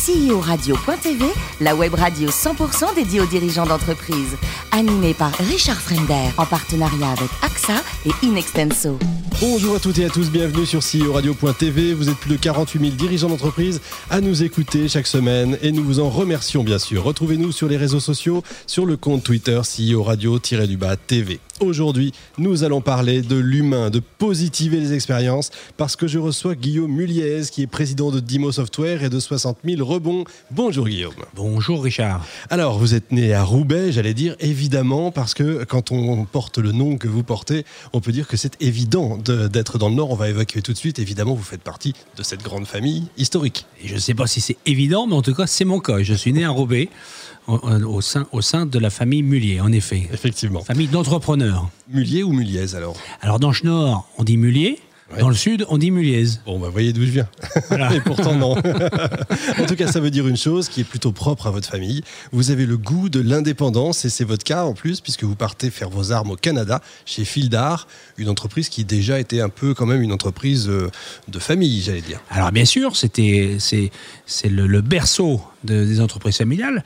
CEO-radio.tv, la web radio 100% dédiée aux dirigeants d'entreprise. Animée par Richard Fremder, en partenariat avec AXA et Inextenso. Bonjour à toutes et à tous, bienvenue sur CEO Radio.tv. Vous êtes plus de 48 000 dirigeants d'entreprise à nous écouter chaque semaine et nous vous en remercions bien sûr. Retrouvez-nous sur les réseaux sociaux, sur le compte Twitter CEO Radio-du-bas TV. Aujourd'hui, nous allons parler de l'humain, de positiver les expériences, parce que je reçois Guillaume Muliez, qui est président de Dimo Software et de 60 000 rebonds. Bonjour Guillaume. Bonjour Richard. Alors, vous êtes né à Roubaix, j'allais dire évidemment, parce que quand on porte le nom que vous portez, on peut dire que c'est évident d'être dans le Nord. On va évacuer tout de suite. Évidemment, vous faites partie de cette grande famille historique. Et je ne sais pas si c'est évident, mais en tout cas, c'est mon cas. Je suis né à Roubaix au, sein, au sein de la famille Mullier, en effet. Effectivement. Famille d'entrepreneurs. Mullier ou Muliez alors? Alors dans Nord, on dit Mullier. Dans le sud, on dit Muliez. Bon, bah, voyez d'où je viens. Et pourtant, non. en tout cas, ça veut dire une chose qui est plutôt propre à votre famille. Vous avez le goût de l'indépendance, et c'est votre cas en plus, puisque vous partez faire vos armes au Canada, chez Fildar, une entreprise qui déjà était un peu quand même une entreprise euh, de famille, j'allais dire. Alors, bien sûr, c'était, c'est, c'est le, berceau des entreprises familiales.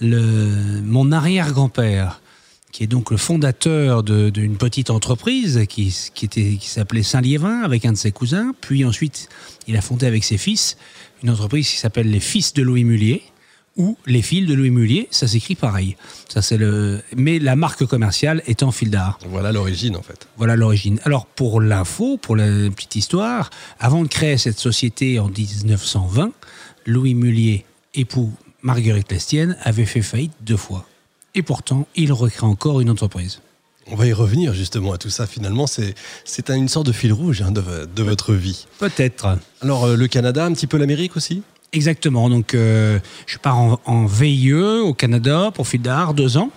Le, mon arrière-grand-père qui est donc le fondateur d'une petite entreprise qui, qui, était, qui s'appelait Saint-Liévin avec un de ses cousins. Puis ensuite, il a fondé avec ses fils une entreprise qui s'appelle les Fils de Louis Mullier ou les fils de Louis Mullier, ça s'écrit pareil. Ça c'est le mais la marque commerciale étant fil d'art. Voilà l'origine en fait. Voilà l'origine. Alors pour l'info, pour la petite histoire, avant de créer cette société en 1920, Louis Mullier, époux Marguerite Lestienne, avait fait faillite deux fois et pourtant, il recrée encore une entreprise. On va y revenir justement à tout ça. Finalement, c'est une sorte de fil rouge hein, de, votre vie. Peut-être. Alors, euh, le Canada, un petit peu l'Amérique aussi? Exactement. Donc, euh, je pars en, en, VIE au Canada pour Fildar, deux ans.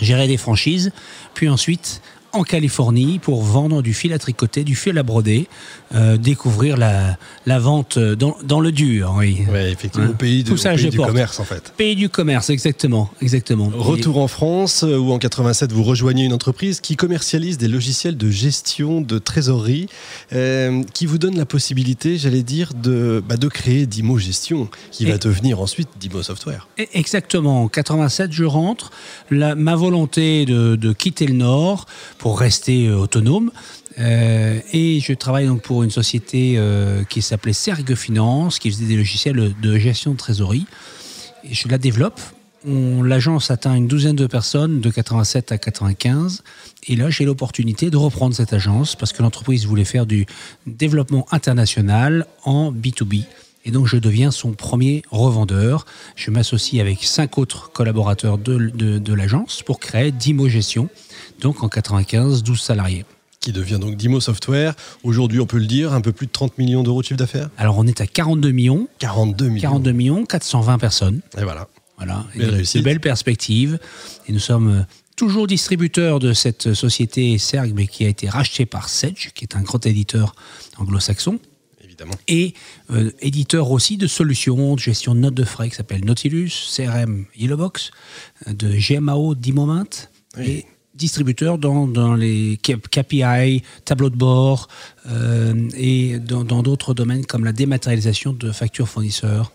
Gérer des franchises. Puis ensuite, en Californie pour vendre du fil à tricoter, du fil à broder, euh, découvrir la, la vente dans, dans, le dur. Oui, effectivement, au pays, de, Tout ça, du commerce en fait. Pays du commerce, exactement. exactement. Retour en France, euh, où en 87 vous rejoignez une entreprise qui commercialise des logiciels de gestion de trésorerie, euh, qui vous donne la possibilité, j'allais dire, de, bah, de créer Dimo Gestion, qui va devenir ensuite Dimo Software. Exactement. En 87, je rentre. La, ma volonté de, de quitter le Nord pour rester euh, autonome. Euh, et je travaille donc pour une société euh, qui s'appelait Sergue Finance, qui faisait des logiciels de gestion de trésorerie. Et je la développe. L'agence atteint une douzaine de personnes de 87 à 95. Et là, j'ai l'opportunité de reprendre cette agence parce que l'entreprise voulait faire du développement international en B2B. Et donc, je deviens son premier revendeur. Je m'associe avec cinq autres collaborateurs de, de, de l'agence pour créer Dimo Gestion, donc en 95, 12 salariés qui devient donc Dimo Software. Aujourd'hui, on peut le dire, un peu plus de 30 millions d'euros de chiffre d'affaires Alors, on est à 42 millions. 42 millions. 42 millions, 420 personnes. Et voilà. Voilà. de, belles perspectives. Et nous sommes euh, toujours distributeurs de cette société Serg, mais qui a été rachetée par Sedge, qui est un grand éditeur anglo-saxon. Évidemment. Et euh, éditeur aussi de solutions de gestion de notes de frais qui s'appelle Nautilus, CRM Yellowbox, euh, de GMAO Dimoment. Et distributeurs dans, dans, les KPI, tableaux de bord euh, et dans d'autres domaines comme la dématérialisation de factures fournisseurs.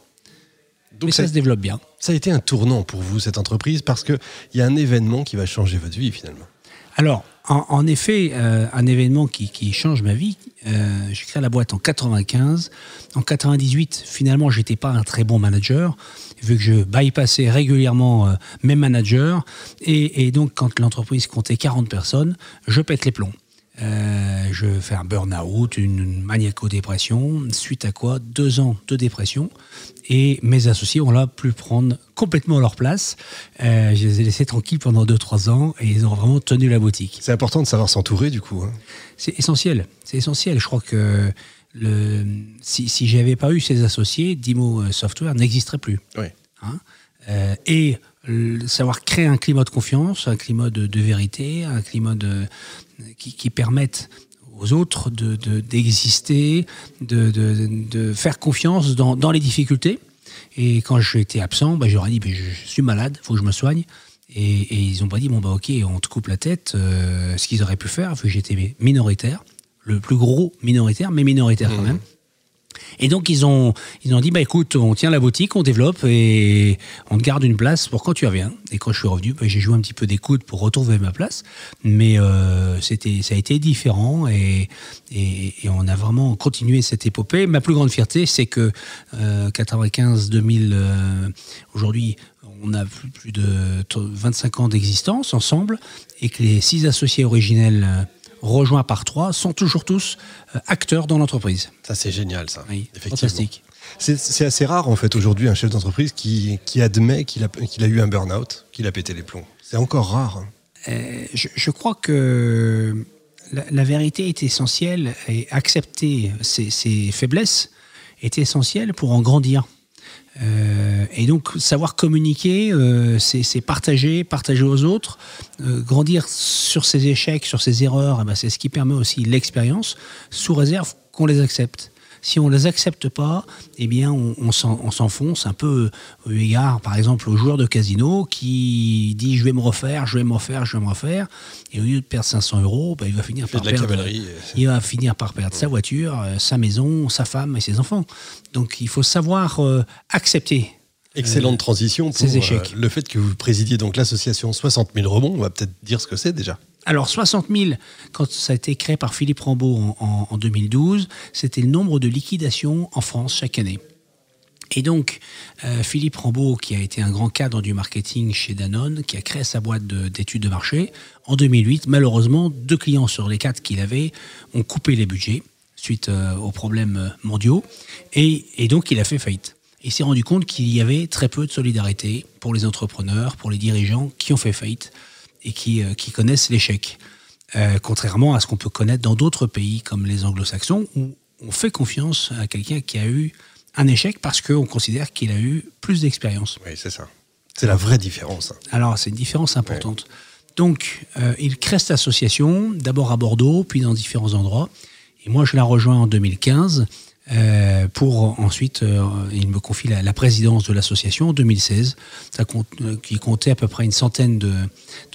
Donc ça, se développe bien. Ça a été un tournant pour vous, cette entreprise, parce qu'il y a un événement qui va changer votre vie finalement. Alors, en, effet, euh, un événement qui, qui, change ma vie, euh, j'ai créé la boîte en 95. En 98, finalement, j'étais pas un très bon manager vu que je bypassais régulièrement euh, mes managers. Et, donc, quand l'entreprise comptait 40 personnes, je pète les plombs. Euh, je fais un burn-out, une maniaco-dépression, suite à quoi deux ans de dépression. Et mes associés ont là pu prendre complètement leur place. Euh, je les ai laissés tranquilles pendant 2-3 ans et ils ont vraiment tenu la boutique. C'est important de savoir s'entourer du coup. Hein. C'est essentiel. C'est essentiel. Je crois que le, si, si j'avais pas eu ces associés, Dimo euh, Software n'existerait plus. Oui. Hein euh, et savoir créer un climat de confiance, un climat de, vérité, un climat de, qui, qui permette aux autres d'exister, de, de, de, faire confiance dans, dans, les difficultés. Et quand j'étais absent, bah, j'aurais dit bah, je suis malade, il faut que je me soigne. Et, et ils n'ont pas dit bon bah ok, on te coupe la tête. Euh, ce qu'ils auraient pu faire, vu que j'étais minoritaire, le plus gros minoritaire, mais minoritaire quand mmh. même. Et donc ils ont, ils ont dit, bah écoute, on tient la boutique, on développe et on te garde une place pour quand tu reviens. Et quand je suis revenu, bah, j'ai joué un petit peu d'écoute pour retrouver ma place, mais euh, c'était, ça a été différent et, et, on a vraiment continué cette épopée. Ma plus grande fierté, c'est que 95-2000, euh, aujourd'hui, on a plus de 25 ans d'existence ensemble et que les six associés originels rejoints par trois, sont toujours tous euh, acteurs dans l'entreprise. Ça, c'est génial, ça. Oui, fantastique. C'est assez rare, en fait, aujourd'hui, un chef d'entreprise qui, qui, admet qu'il a, qu'il a eu un burn-out, qu'il a pété les plombs. C'est encore rare. Hein. Euh, je, crois que la, vérité est essentielle et accepter ses, ses faiblesses est essentiel pour en grandir. Euh, et donc, savoir communiquer, euh, c'est partager, partager aux autres, euh, grandir sur ses échecs, sur ses erreurs, eh ben, c'est ce qui permet aussi l'expérience, sous réserve qu'on les accepte. Si on ne les accepte pas, eh bien, on, s'enfonce un peu au égard, par exemple, au joueur de casino qui dit je vais me refaire, je vais me refaire, je vais me refaire, et au lieu de perdre 500 euros, bah, il va finir par perdre. Il va finir par perdre sa voiture, euh, sa maison, sa femme et ses enfants. Donc, il faut savoir euh, accepter Excellente euh, transition pour échecs. le fait que vous présidiez donc l'association 60 000 rebonds. On va peut-être dire ce que c'est déjà. Alors 60 000, quand ça a été créé par Philippe Rambaud en, 2012, c'était le nombre de liquidations en France chaque année. Et donc, euh, Philippe Rambaud, qui a été un grand cadre du marketing chez Danone, qui a créé sa boîte d'études de, marché, en 2008, malheureusement, deux clients sur les quatre qu'il avait ont coupé les budgets suite euh, aux problèmes euh, mondiaux, et, et donc il a fait faillite. Il s'est rendu compte qu'il y avait très peu de solidarité pour les entrepreneurs, pour les dirigeants qui ont fait faillite et qui, euh, qui connaissent l'échec. Euh, contrairement à ce qu'on peut connaître dans d'autres pays comme les anglo-saxons, où on fait confiance à quelqu'un qui a eu un échec parce qu'on considère qu'il a eu plus d'expérience. Oui, c'est ça. C'est la vraie différence. Alors, c'est une différence importante. Donc, euh, il crée cette association, d'abord à Bordeaux, puis dans différents endroits. Et moi, je la rejoins en 2015. Euh, pour ensuite, euh, il me confie la, présidence de l'association en 2016, ça compte, euh, qui comptait à peu près une centaine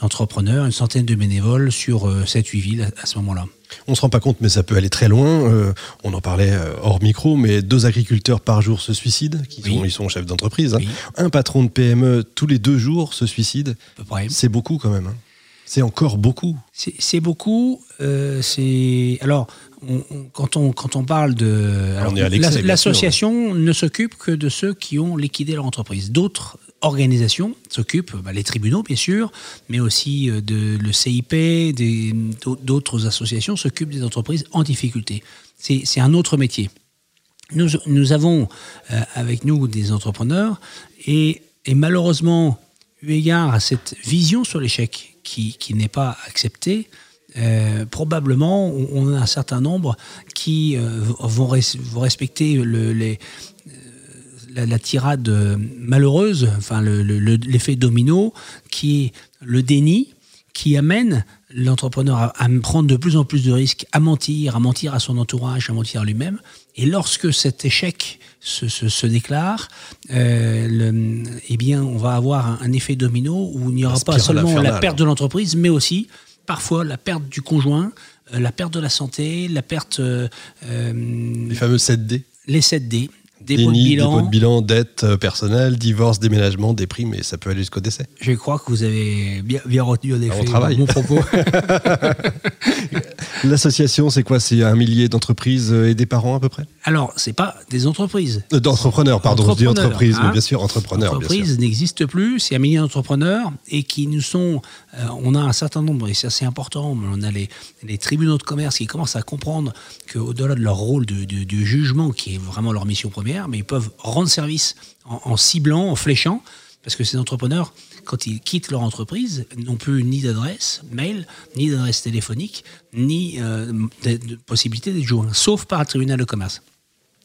d'entrepreneurs, une centaine de bénévoles sur 7-8 villes à, ce moment-là. On ne se rend pas compte, mais ça peut aller très loin. on en parlait hors micro, mais deux agriculteurs par jour se suicident, qui sont, ils sont chefs d'entreprise. Hein. Un patron de PME tous les deux jours se suicide. C'est beaucoup quand même. Hein. C'est encore beaucoup. C'est beaucoup. c'est alors quand, on, quand on parle de. L'association ne s'occupe que de ceux qui ont liquidé leur entreprise. D'autres organisations s'occupent, bah, les tribunaux bien sûr, mais aussi euh, de, le CIP, d'autres associations s'occupent des entreprises en difficulté. C'est un autre métier. Nous, nous avons euh, avec nous des entrepreneurs et, et, malheureusement, égard à cette vision sur l'échec qui, n'est pas acceptée, euh, probablement, on a un certain nombre qui euh, vont, respecter les, euh, la, tirade malheureuse, enfin l'effet domino, qui est le déni, qui amène l'entrepreneur à, prendre de plus en plus de risques, à mentir, à mentir à son entourage, à mentir à lui-même. Et lorsque cet échec se, déclare, eh bien, on va avoir un, effet domino où il n'y aura pas seulement la perte de l'entreprise, mais aussi parfois la perte du conjoint, euh, la perte de la santé, la perte... Euh, les fameux 7D Les 7D. Dépôt de bilan. De bilan, dette euh, personnelle, divorce, déménagement, déprime, et ça peut aller jusqu'au décès. Je crois que vous avez bien, bien retenu en effet mon propos. L'association, c'est quoi? C'est un millier d'entreprises et des parents à peu près? Alors, c'est pas des entreprises. Euh, d'entrepreneurs, pardon, je dis entreprises, mais hein. bien sûr, entrepreneurs. L'entreprise n'existe plus, c'est un millier d'entrepreneurs et qui nous sont. Euh, on a un certain nombre, et c'est assez important, on a les, les, tribunaux de commerce qui commencent à comprendre qu'au-delà de leur rôle de, jugement, qui est vraiment leur mission première, mais ils peuvent rendre service en, en ciblant, en fléchant, parce que ces entrepreneurs quand ils quittent leur entreprise, n'ont plus ni d'adresse mail, ni d'adresse téléphonique, ni euh, de, possibilité d'être joints, sauf par un tribunal de commerce.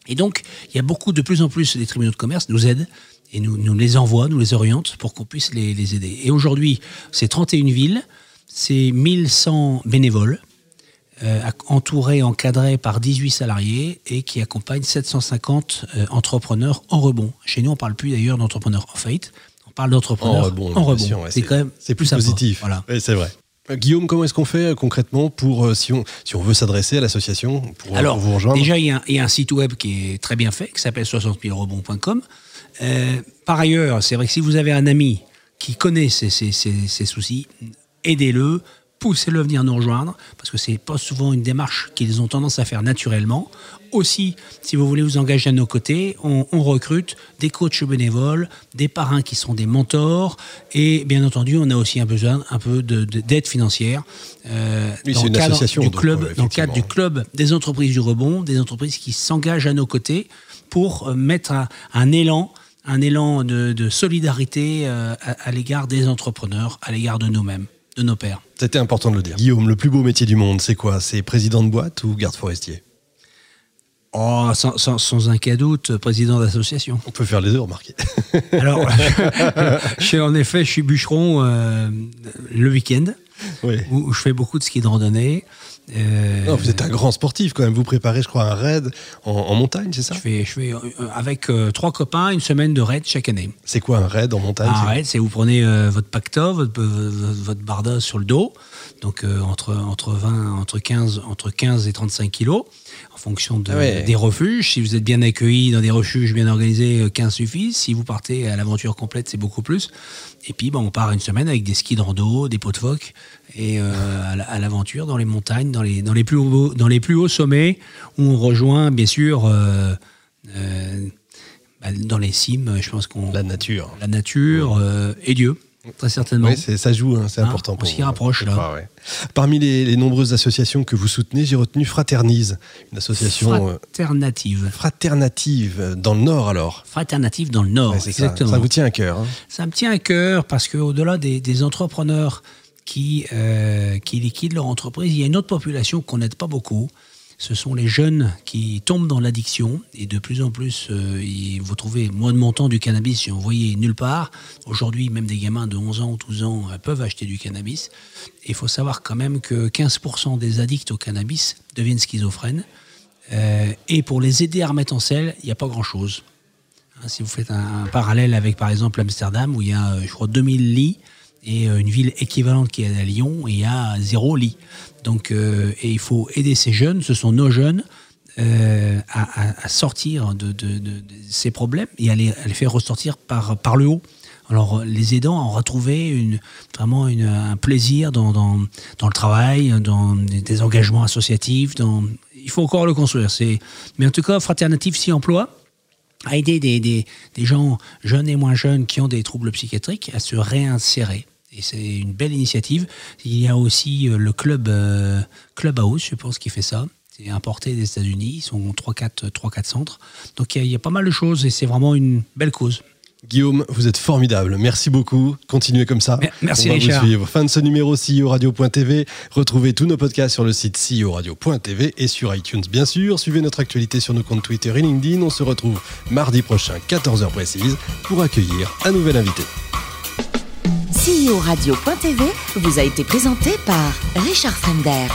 Et donc, il y a beaucoup, de plus en plus, des tribunaux de commerce nous aident et nous, les envoient, nous les orientent pour qu'on puisse les, aider. Et aujourd'hui, c'est 31 villes, c'est 1100 bénévoles, euh, entourés, encadrés par 18 salariés et qui accompagnent 750 euh, entrepreneurs en rebond. Chez nous, on ne parle plus d'ailleurs d'entrepreneurs en faillite, parle d'entrepreneurs en rebond. c'est quand même c'est plus positif. Voilà. c'est vrai. Euh, Guillaume, comment est-ce qu'on fait euh, concrètement pour euh, si on si on veut s'adresser à l'association pour, Alors, pour vous rejoindre déjà, il y, a un- il y a un site web qui est très bien fait, qui s'appelle 60 000rebonds.com. Euh, par ailleurs, c'est vrai que si vous avez un ami qui connaît ces, ces- ces- ces soucis, aidez-le, poussez-le à venir nous rejoindre, parce que c'est pas souvent une démarche qu'ils ont tendance à faire naturellement. Aussi, si vous voulez vous engager à nos côtés, on, on recrute des coachs bénévoles, des parrains qui sont des mentors, et bien entendu, on a aussi un besoin un peu de- de- d'aide financière euh, Oui, dans le une cadre association, du club, dans le cadre du club des entreprises du rebond, des entreprises qui s'engagent à nos côtés pour euh, mettre un, un élan, un élan de, de solidarité euh, à, à l'égard des entrepreneurs, à l'égard de nous-mêmes, de nos pères. C'était important de le dire. Guillaume, le plus beau métier du monde, c'est quoi? C'est président de boîte ou garde forestier? Oh, sans, sans, sans un cas doute, président d'association. On peut faire les deux, remarquez. Alors, je en effet, je suis bûcheron euh, le week-end, oui. où, où je fais beaucoup de ski de randonnée. Euh, Non, vous êtes un grand sportif quand même. Vous préparez, je crois, un raid en, en montagne, c'est ça? Je fais, je fais euh, avec euh, trois copains une semaine de raid chaque année. C'est quoi un raid en montagne? Un raid, c'est vous prenez euh, votre pacta, votre, votre, barda sur le dos, donc euh, entre, entre, 20, entre, 15, entre 15 et 35 kilos, en fonction de- Ah ouais. des refuges. Si vous êtes bien accueilli dans des refuges bien organisés, euh, 15 suffit. Si vous partez à l'aventure complète, c'est beaucoup plus. Et puis, bon, on part une semaine avec des skis de rando, des pots de phoque, et euh, à la- à l'aventure dans les montagnes, dans les, dans, les plus hauts, dans les plus hauts sommets, où on rejoint, bien sûr, euh, euh, bah, dans les cimes, je pense qu'on La nature. la nature et Dieu, très certainement. Oui, ça joue, hein, c'est Hein, important on s'y rapproche, là. ouais. Parmi les, les nombreuses associations que vous soutenez, j'ai retenu Fraternise, une association euh, Fraternative. fraternative dans le Nord alors. Fraternative dans le Nord, Ouais, c'est ça. exactement. Ça vous tient à cœur. hein. Ça me tient à cœur parce qu'au-delà des, des entrepreneurs qui, euh, qui liquident leur entreprise, il y a une autre population qu'on n'aide pas beaucoup. Ce sont les jeunes qui tombent dans l'addiction et de plus en plus, euh, vous trouvez moins de montant du cannabis si on voyait nulle part. Aujourd'hui, même des gamins de 11 ans ou 12 ans euh, peuvent acheter du cannabis. Il faut savoir quand même que 15% des addicts au cannabis deviennent schizophrènes. Euh, et pour les aider à remettre en selle, il n'y a pas grand-chose. Hein, Si vous faites un, un parallèle avec, par exemple, Amsterdam, où il y a, je crois, 2000 lits, et euh, une ville équivalente qui est à Lyon, il y a zéro lit. Donc, euh, et il faut aider ces jeunes, ce sont nos jeunes, euh, à, à- sortir de, de- de- de ces problèmes et à les, à les faire ressortir par, par le haut. Alors, les aidants ont retrouvé une, vraiment une- un plaisir dans, dans, dans le travail, dans des, engagements associatifs. Dans, il faut encore le construire. Mais en tout cas, Fraternative s'y emploie à aider des, gens jeunes et moins jeunes qui ont des troubles psychiatriques à se réinsérer. Et c'est une belle initiative. Il y a aussi euh, le club euh, je pense, qui fait ça. C'est importé des États-Unis. Ils sont 3-4 centres. Donc il y a pas mal de choses et c'est vraiment une belle cause. Guillaume, vous êtes formidable. Merci beaucoup. Continuez comme ça. Mer- merci, On va Richard. Vous suivre. Fin de ce numéro CEO Radio.tv. Retrouvez tous nos podcasts sur le site CEO Radio.tv et sur iTunes, bien sûr. Suivez notre actualité sur nos comptes Twitter et LinkedIn. On se retrouve mardi prochain, 14h précise, pour accueillir un nouvel invité. CEO Radio.tv vous a été présenté par Richard Fremder.